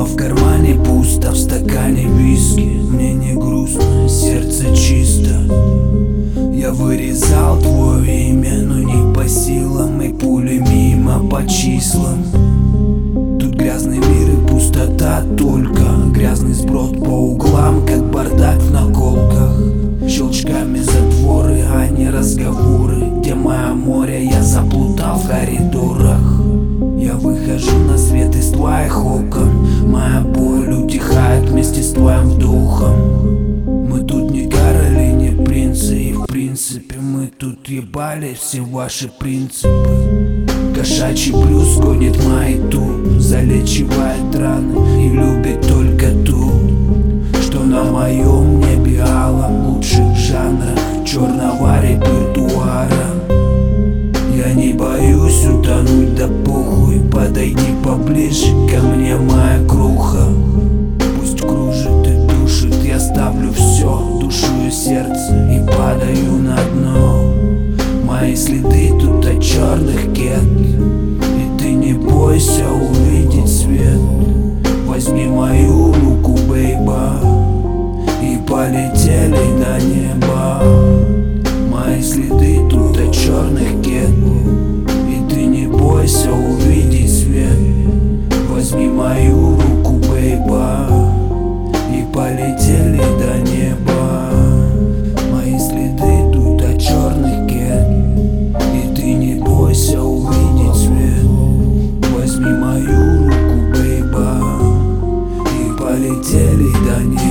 Снова в кармане пусто, в стакане виски. Мне не грустно, сердце чисто. Я вырезал твое имя, но не по силам И пули мимо по числам. Тут грязный мир и пустота только. Грязный сброд по углам, как бардак в наколках Щелчками затворы, а не разговоры. Где мое море, я заплутал в коридорах. Я выхожу на свет из твоих окон Моя боль утихает вместе с твоим вдохом Мы тут не короли, не принцы И в принципе мы тут ебали все ваши принципы. Кошачий плюс гонит маяту Залечивает раны поближе ко мне моя круха. Пусть кружит и душит, я ставлю все Душу и сердце и падаю на дно. Мои следы тут от черных кет И ты не бойся увидеть свет. Возьми мою руку, бейба И полетели до неба. Мои следы тут от черных свидании.